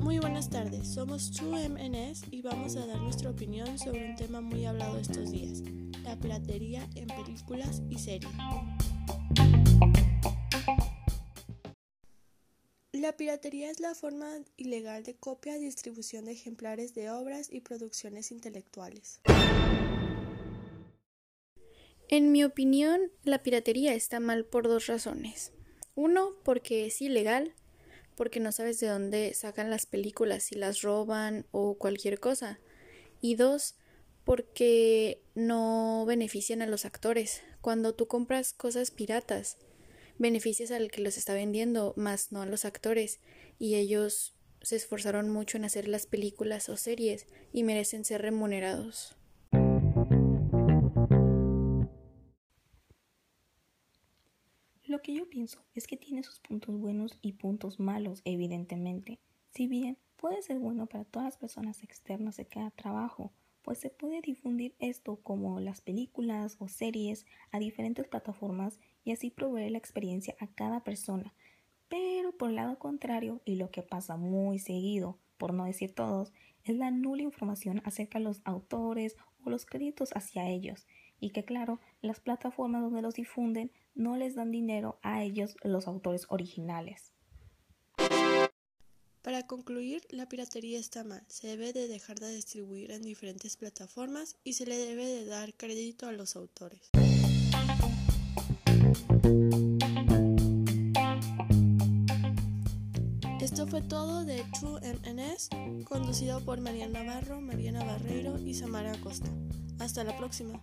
Muy buenas tardes, somos TrueMNS y vamos a dar nuestra opinión sobre un tema muy hablado estos días, la piratería en películas y series. La piratería es la forma ilegal de copia y distribución de ejemplares de obras y producciones intelectuales. En mi opinión, la piratería está mal por dos razones. Uno, porque es ilegal, porque no sabes de dónde sacan las películas, si las roban o cualquier cosa. Y dos, porque no benefician a los actores. Cuando tú compras cosas piratas, beneficias al que los está vendiendo, más no a los actores, y ellos se esforzaron mucho en hacer las películas o series y merecen ser remunerados. Lo que yo pienso es que tiene sus puntos buenos y puntos malos, evidentemente. Si bien puede ser bueno para todas las personas externas de cada trabajo, pues se puede difundir esto como las películas o series a diferentes plataformas y así proveer la experiencia a cada persona. Pero por el lado contrario, y lo que pasa muy seguido, por no decir todos, es la nula información acerca de los autores o los créditos hacia ellos, y que claro, las plataformas donde los difunden no les dan dinero a ellos los autores originales. Para concluir, la piratería está mal. Se debe de dejar de distribuir en diferentes plataformas y se le debe de dar crédito a los autores. Esto fue todo de True MNS, conducido por Mariana Navarro, Mariana Barreiro y Samara Acosta. Hasta la próxima.